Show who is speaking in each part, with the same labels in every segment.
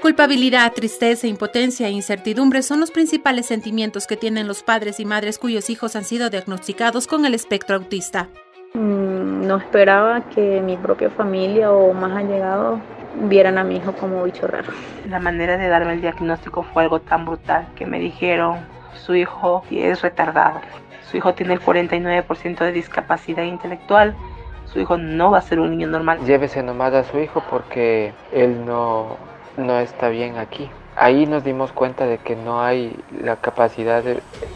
Speaker 1: Culpabilidad, tristeza, impotencia e incertidumbre son los principales sentimientos que tienen los padres y madres cuyos hijos han sido diagnosticados con el espectro autista.
Speaker 2: Mm, no esperaba que mi propia familia o más allegados vieran a mi hijo como bicho raro.
Speaker 3: La manera de darme el diagnóstico fue algo tan brutal que me dijeron, su hijo es retardado, su hijo tiene el 49% de discapacidad intelectual, su hijo no va a ser un niño normal.
Speaker 4: Llévese nomás a su hijo porque él no no está bien aquí. Ahí nos dimos cuenta de que no hay la capacidad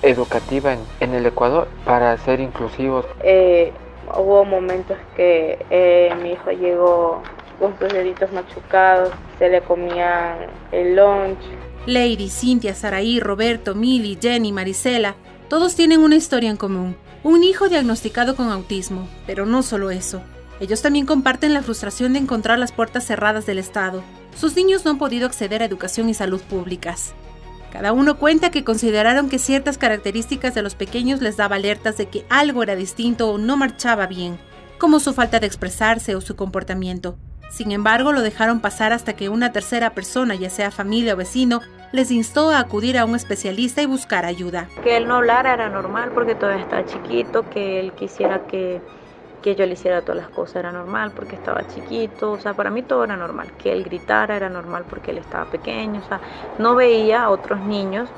Speaker 4: educativa en, el Ecuador para ser inclusivos.
Speaker 2: Eh, hubo momentos que eh, mi hijo llegó con sus deditos machucados, se le comían el lunch.
Speaker 1: Lady, Cintia, Saraí, Roberto, Mili, Jenny, Marisela, todos tienen una historia en común. Un hijo diagnosticado con autismo, pero no solo eso. Ellos también comparten la frustración de encontrar las puertas cerradas del Estado, sus niños no han podido acceder a educación y salud públicas. Cada uno cuenta que consideraron que ciertas características de los pequeños les daba alertas de que algo era distinto o no marchaba bien, como su falta de expresarse o su comportamiento. Sin embargo, lo dejaron pasar hasta que una tercera persona, ya sea familia o vecino, les instó a acudir a un especialista y buscar ayuda.
Speaker 2: Que él no hablara era normal porque todavía está chiquito, que él quisiera que que yo le hiciera todas las cosas era normal porque estaba chiquito, o sea, para mí todo era normal, que él gritara era normal porque él estaba pequeño, o sea, no veía a otros niños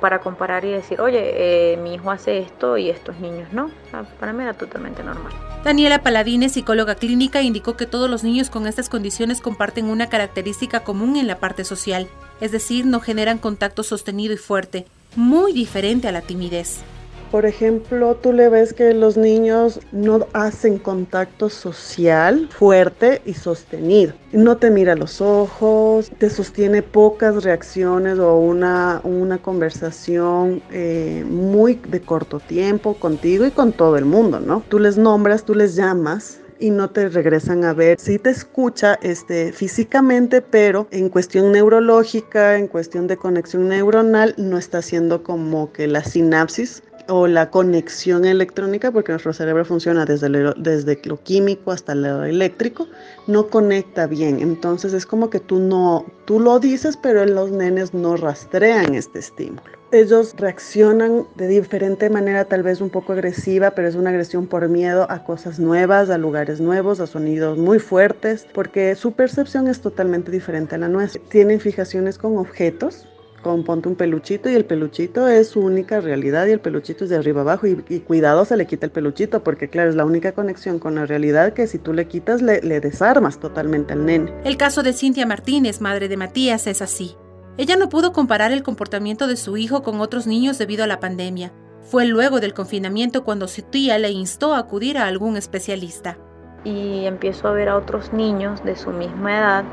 Speaker 2: para comparar y decir, oye, eh, mi hijo hace esto y estos niños no, o sea, para mí era totalmente normal.
Speaker 1: Daniela Paladines, psicóloga clínica, indicó que todos los niños con estas condiciones comparten una característica común en la parte social, es decir, no generan contacto sostenido y fuerte, muy diferente a la timidez.
Speaker 5: Por ejemplo, tú le ves que los niños no hacen contacto social fuerte y sostenido. No te mira a los ojos, te sostiene pocas reacciones o una, una conversación eh, muy de corto tiempo contigo y con todo el mundo, ¿no? Tú les nombras, tú les llamas y no te regresan a ver. Sí te escucha este, físicamente, pero en cuestión neurológica, en cuestión de conexión neuronal, no está haciendo como que la sinapsis o la conexión electrónica, porque nuestro cerebro funciona desde lo, desde lo químico hasta lo eléctrico, no conecta bien. Entonces es como que tú no, tú lo dices, pero los nenes no rastrean este estímulo. Ellos reaccionan de diferente manera, tal vez un poco agresiva, pero es una agresión por miedo a cosas nuevas, a lugares nuevos, a sonidos muy fuertes, porque su percepción es totalmente diferente a la nuestra. Tienen fijaciones con objetos, con ponte un peluchito y el peluchito es su única realidad y el peluchito es de arriba abajo y, cuidado se le quita el peluchito porque claro es la única conexión con la realidad que si tú le quitas le, le desarmas totalmente al nene.
Speaker 1: El caso de Cintia Martínez, madre de Matías, es así. Ella no pudo comparar el comportamiento de su hijo con otros niños debido a la pandemia. Fue luego del confinamiento cuando su tía le instó a acudir a algún especialista.
Speaker 2: Y empiezo a ver a otros niños de su misma edad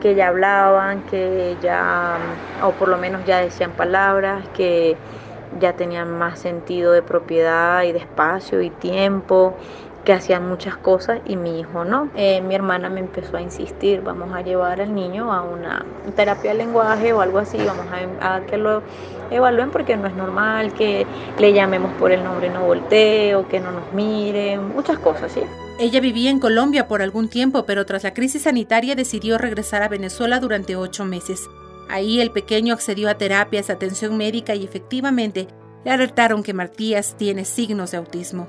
Speaker 2: que ya hablaban, que ya, o por lo menos ya decían palabras, que ya tenían más sentido de propiedad y de espacio y tiempo, que hacían muchas cosas y mi hijo no. Eh, mi hermana me empezó a insistir, vamos a llevar al niño a una terapia de lenguaje o algo así, vamos a, a que lo evalúen porque no es normal que le llamemos por el nombre no voltee o que no nos miren, muchas cosas, ¿sí?
Speaker 1: Ella vivía en Colombia por algún tiempo, pero tras la crisis sanitaria decidió regresar a Venezuela durante ocho meses. Ahí el pequeño accedió a terapias, atención médica y efectivamente le alertaron que Martías tiene signos de autismo.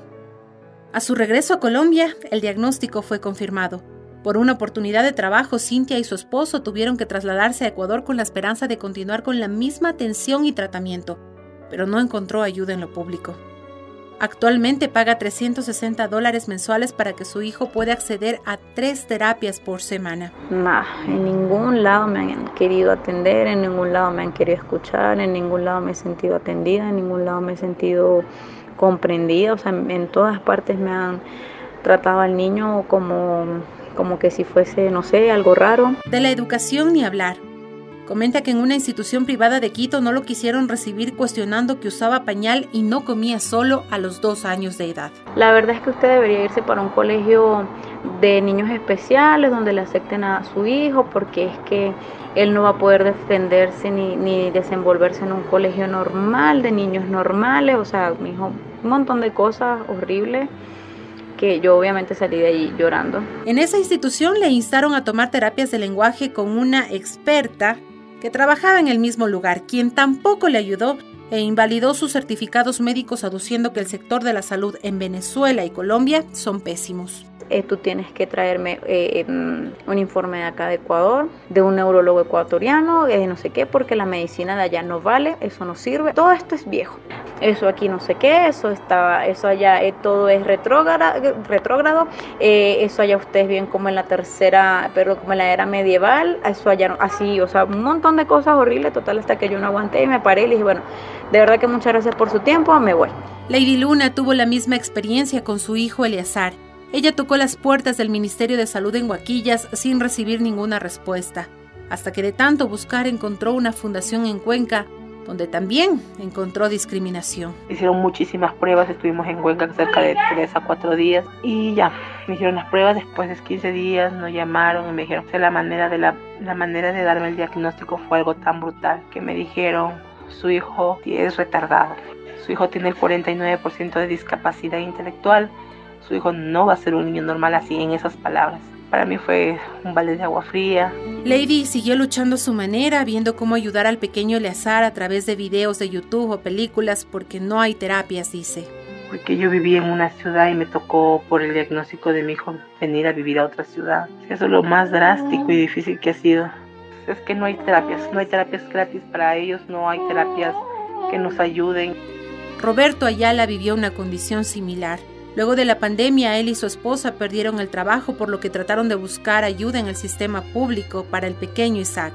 Speaker 1: A su regreso a Colombia, el diagnóstico fue confirmado. Por una oportunidad de trabajo, Cintia y su esposo tuvieron que trasladarse a Ecuador con la esperanza de continuar con la misma atención y tratamiento, pero no encontró ayuda en lo público. Actualmente paga 360 dólares mensuales para que su hijo pueda acceder a tres terapias por semana.
Speaker 2: en ningún lado me han querido atender, en ningún lado me han querido escuchar, en ningún lado me he sentido atendida, en ningún lado me he sentido comprendida. O sea, en todas partes me han tratado al niño como, como que si fuese, no sé, algo raro.
Speaker 1: De la educación ni hablar. Comenta que en una institución privada de Quito no lo quisieron recibir cuestionando que usaba pañal y no comía solo a los dos años de edad.
Speaker 2: La verdad es que usted debería irse para un colegio de niños especiales donde le acepten a su hijo porque es que él no va a poder defenderse ni, ni desenvolverse en un colegio normal de niños normales, o sea, mi hijo, un montón de cosas horribles que yo obviamente salí de ahí llorando.
Speaker 1: En esa institución le instaron a tomar terapias de lenguaje con una experta que trabajaba en el mismo lugar, quien tampoco le ayudó e invalidó sus certificados médicos aduciendo que el sector de la salud en Venezuela y Colombia son pésimos.
Speaker 2: Eh, tú tienes que traerme eh, em, un informe de acá de Ecuador, de un neurólogo ecuatoriano, eh, no sé qué, porque la medicina de allá no vale, eso no sirve. Todo esto es viejo. Eso aquí no sé qué, eso estaba, eso allá todo es retrógrado, retrógrado eso allá ustedes bien como en la tercera, pero como en la era medieval, eso allá así, o sea, un montón de cosas horribles, total, hasta que yo no aguanté y me paré y le dije, bueno, de verdad que muchas gracias por su tiempo, me voy.
Speaker 1: Lady Luna tuvo la misma experiencia con su hijo Eleazar ella tocó las puertas del Ministerio de Salud en Huaquillas sin recibir ninguna respuesta, hasta que de tanto buscar encontró una fundación en Cuenca donde también encontró discriminación.
Speaker 3: Hicieron muchísimas pruebas, estuvimos en Cuenca cerca de 3 a 4 días y ya, me hicieron las pruebas, después de 15 días nos llamaron y me dijeron que la manera de, la, la manera de darme el diagnóstico fue algo tan brutal que me dijeron su hijo es retardado, su hijo tiene el 49% de discapacidad intelectual, su hijo no va a ser un niño normal así en esas palabras. Para mí fue un balde de agua fría.
Speaker 1: Lady siguió luchando a su manera, viendo cómo ayudar al pequeño Eleazar a través de videos de YouTube o películas, porque no hay terapias, dice.
Speaker 3: Porque yo viví en una ciudad y me tocó por el diagnóstico de mi hijo venir a vivir a otra ciudad. Eso es lo más drástico y difícil que ha sido. Es que no hay terapias, no hay terapias gratis para ellos, no hay terapias que nos ayuden.
Speaker 1: Roberto Ayala vivió una condición similar. Luego de la pandemia, él y su esposa perdieron el trabajo por lo que trataron de buscar ayuda en el sistema público para el pequeño Isaac,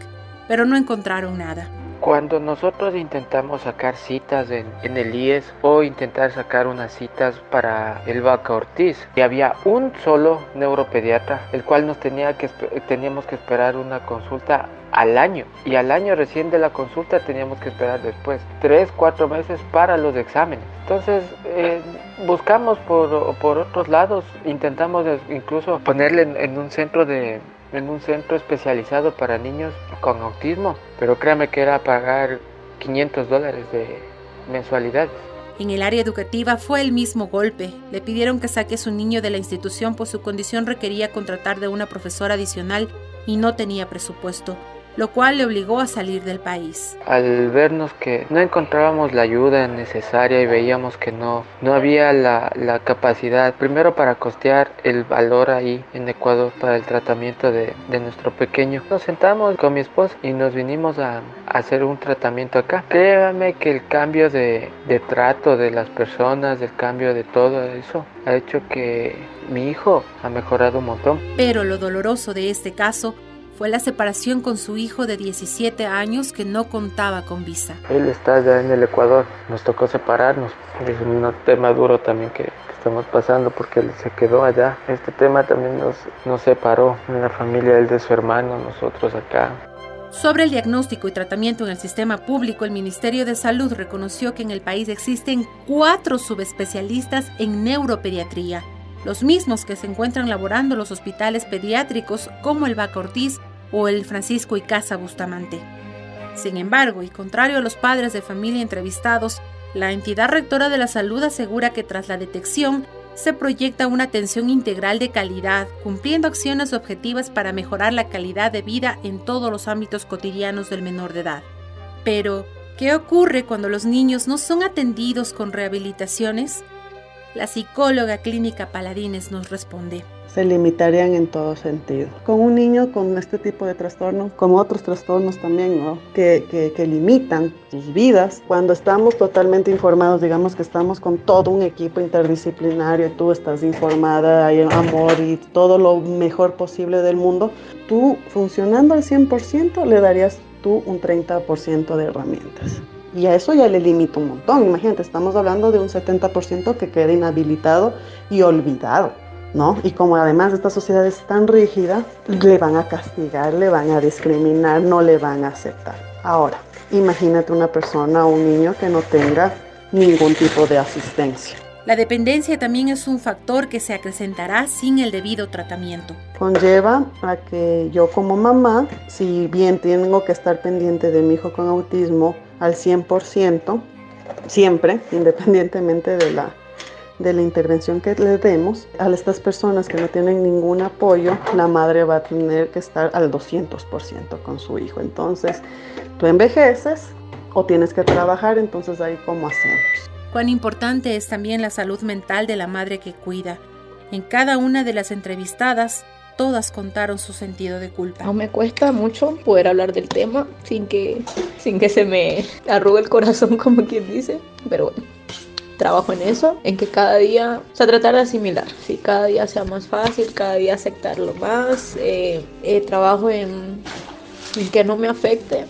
Speaker 1: pero no encontraron nada.
Speaker 4: Cuando nosotros intentamos sacar citas en, el IES o intentar sacar unas citas para el Vaca Ortiz, y había un solo neuropediatra, el cual nos tenía que, teníamos que esperar una consulta al año y al año recién de la consulta teníamos que esperar después tres, cuatro meses para los exámenes. Entonces eh, buscamos por, por, otros lados, intentamos incluso ponerle en, un centro de en un centro especializado para niños con autismo, pero créame que era pagar 500 dólares de mensualidades.
Speaker 1: En el área educativa fue el mismo golpe. Le pidieron que saque a su niño de la institución pues su condición requería contratar de una profesora adicional y no tenía presupuesto lo cual le obligó a salir del país.
Speaker 4: Al vernos que no encontrábamos la ayuda necesaria y veíamos que no, no había la, capacidad, primero para costear el valor ahí en Ecuador para el tratamiento de, nuestro pequeño, nos sentamos con mi esposa y nos vinimos a, hacer un tratamiento acá. Créame que el cambio de, de trato de las personas, el cambio de todo eso, ha hecho que mi hijo ha mejorado un montón.
Speaker 1: Pero lo doloroso de este caso fue la separación con su hijo de 17 años que no contaba con visa.
Speaker 4: Él está allá en el Ecuador, nos tocó separarnos, es un tema duro también que, estamos pasando porque él se quedó allá. Este tema también nos, nos separó en la familia, él de su hermano, nosotros acá.
Speaker 1: Sobre el diagnóstico y tratamiento en el sistema público, el Ministerio de Salud reconoció que en el país existen cuatro subespecialistas en neuropediatría, los mismos que se encuentran laborando los hospitales pediátricos como el Baca Ortiz o el Francisco y Casa Bustamante. Sin embargo, y contrario a los padres de familia entrevistados, la entidad rectora de la salud asegura que tras la detección se proyecta una atención integral de calidad, cumpliendo acciones objetivas para mejorar la calidad de vida en todos los ámbitos cotidianos del menor de edad. Pero, ¿qué ocurre cuando los niños no son atendidos con rehabilitaciones? La psicóloga clínica Paladines nos responde.
Speaker 5: Se limitarían en todo sentido. Con un niño con este tipo de trastorno, como otros trastornos también, ¿no? que, que, limitan sus vidas, cuando estamos totalmente informados, digamos que estamos con todo un equipo interdisciplinario, tú estás informada, hay amor y todo lo mejor posible del mundo, tú funcionando al 100% le darías tú un 30% de herramientas. Y a eso ya le limita un montón. Imagínate, estamos hablando de un 70% que queda inhabilitado y olvidado, ¿no? Y como además esta sociedad es tan rígida, le van a castigar, le van a discriminar, no le van a aceptar. Ahora, imagínate una persona o un niño que no tenga ningún tipo de asistencia.
Speaker 1: La dependencia también es un factor que se acrecentará sin el debido tratamiento.
Speaker 5: Conlleva a que yo como mamá, si bien tengo que estar pendiente de mi hijo con autismo al 100%, siempre, independientemente de la, de la intervención que le demos, a estas personas que no tienen ningún apoyo, la madre va a tener que estar al 200% con su hijo. Entonces, tú envejeces o tienes que trabajar, entonces ahí cómo hacemos.
Speaker 1: Cuán importante es también la salud mental de la madre que cuida. En cada una de las entrevistadas, todas contaron su sentido de culpa.
Speaker 6: No me cuesta mucho poder hablar del tema sin que, sin que se me arrugue el corazón, como quien dice, pero bueno trabajo en eso, en que cada día, o sea, tratar de asimilar, si cada día sea más fácil, cada día aceptarlo más, eh, eh, trabajo en, en, que no me afecte,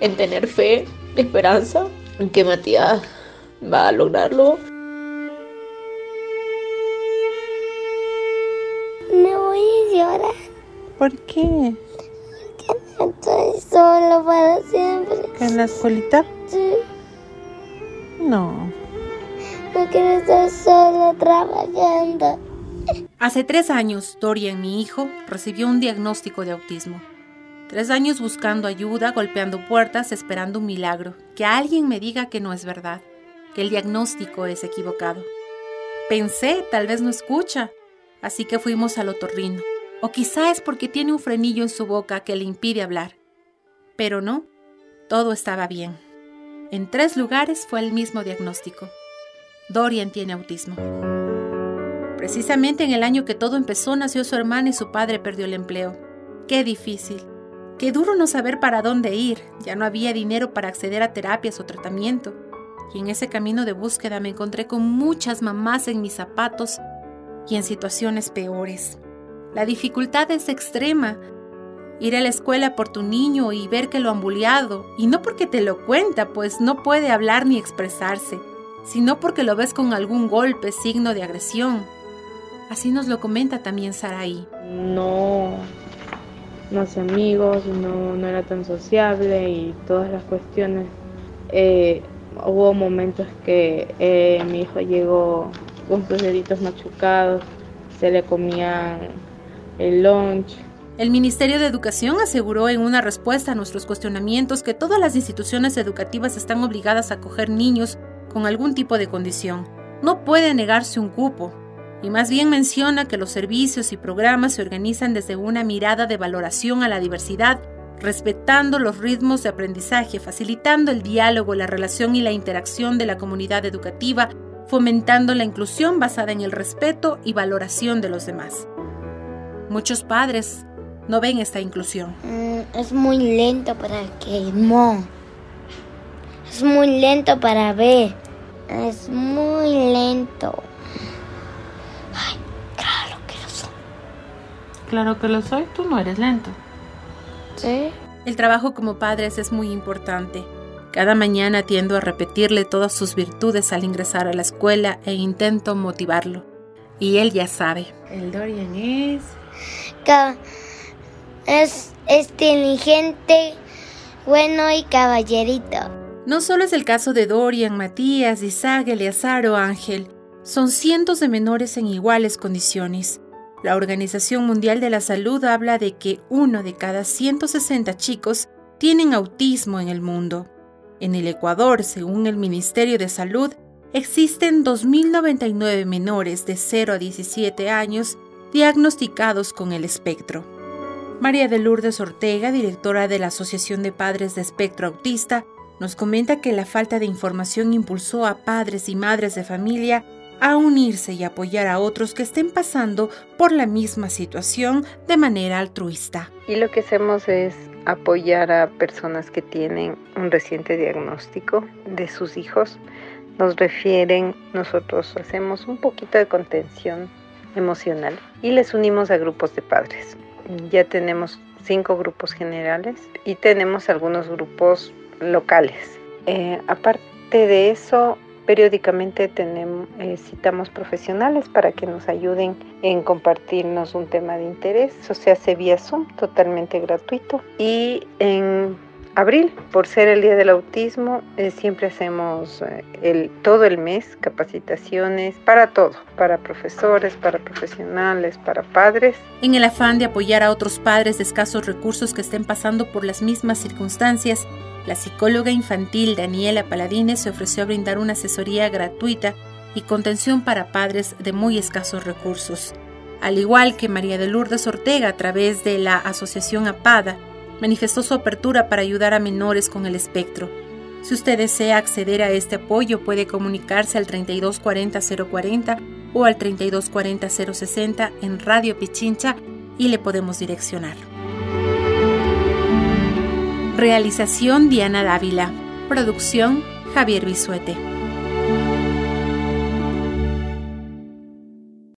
Speaker 6: en tener fe, esperanza, en que Matías va a lograrlo.
Speaker 1: ¿Por qué?
Speaker 7: Porque estoy solo para siempre.
Speaker 1: ¿En la escuelita?
Speaker 7: Sí.
Speaker 1: No.
Speaker 7: No quiero estar sola trabajando.
Speaker 1: Hace tres años, Dorian, mi hijo, recibió un diagnóstico de autismo. Tres años buscando ayuda, golpeando puertas, esperando un milagro, que alguien me diga que no es verdad, que el diagnóstico es equivocado. Pensé, tal vez no escucha, así que fuimos al otorrino. O quizá es porque tiene un frenillo en su boca que le impide hablar. Pero no, todo estaba bien. En tres lugares fue el mismo diagnóstico. Dorian tiene autismo. Precisamente en el año que todo empezó nació su hermana y su padre perdió el empleo. Qué difícil. Qué duro no saber para dónde ir. Ya no había dinero para acceder a terapias o tratamiento. Y en ese camino de búsqueda me encontré con muchas mamás en mis zapatos y en situaciones peores. La dificultad es extrema. Ir a la escuela por tu niño y ver que lo han bulleado, y no porque te lo cuenta, pues no puede hablar ni expresarse sino porque lo ves con algún golpe, signo de agresión. Así nos lo comenta también Saraí.
Speaker 8: No, no hace amigos, no, no era tan sociable y todas las cuestiones. Eh, hubo momentos que eh, mi hijo llegó con sus deditos machucados, se le comían el lunch.
Speaker 1: El Ministerio de Educación aseguró en una respuesta a nuestros cuestionamientos que todas las instituciones educativas están obligadas a acoger niños con algún tipo de condición. No puede negarse un cupo, y más bien menciona que los servicios y programas se organizan desde una mirada de valoración a la diversidad, respetando los ritmos de aprendizaje, facilitando el diálogo, la relación y la interacción de la comunidad educativa, fomentando la inclusión basada en el respeto y valoración de los demás. Muchos padres no ven esta inclusión.
Speaker 7: Mm, es muy lento para que no. Es muy lento para ver. Es muy lento. Ay, claro que lo soy.
Speaker 1: Claro que lo soy, tú no eres lento.
Speaker 7: ¿Sí?
Speaker 1: El trabajo como padres es muy importante. Cada mañana tiendo a repetirle todas sus virtudes al ingresar a la escuela e intento motivarlo. Y él ya sabe.
Speaker 6: El Dorian es...
Speaker 7: Es inteligente, bueno y caballerito.
Speaker 1: No solo es el caso de Dorian, Matías, Isaac, Eleazar o Ángel, son cientos de menores en iguales condiciones. La Organización Mundial de la Salud habla de que uno de cada 160 chicos tienen autismo en el mundo. En el Ecuador, según el Ministerio de Salud, existen 2.099 menores de 0 a 17 años diagnosticados con el espectro. María de Lourdes Ortega, directora de la Asociación de Padres de Espectro Autista, nos comenta que la falta de información impulsó a padres y madres de familia a unirse y apoyar a otros que estén pasando por la misma situación de manera altruista.
Speaker 9: Y lo que hacemos es apoyar a personas que tienen un reciente diagnóstico de sus hijos. Nos refieren, nosotros hacemos un poquito de contención emocional y les unimos a grupos de padres. Ya tenemos cinco grupos generales y tenemos algunos grupos locales. Eh, aparte de eso, periódicamente tenemos, eh, citamos profesionales para que nos ayuden en compartirnos un tema de interés. Eso se hace vía Zoom, totalmente gratuito. Y en abril, por ser el Día del Autismo, eh, siempre hacemos eh, todo el mes capacitaciones para todo, para profesores, para profesionales, para padres.
Speaker 1: En el afán de apoyar a otros padres de escasos recursos que estén pasando por las mismas circunstancias, la psicóloga infantil Daniela Paladines se ofreció a brindar una asesoría gratuita y contención para padres de muy escasos recursos. Al igual que María de Lourdes Ortega a través de la Asociación APADA, manifestó su apertura para ayudar a menores con el espectro. Si usted desea acceder a este apoyo, puede comunicarse al 3240 040 o al 3240 060 en Radio Pichincha y le podemos direccionar. Realización Diana Dávila. Producción Javier Bisuete.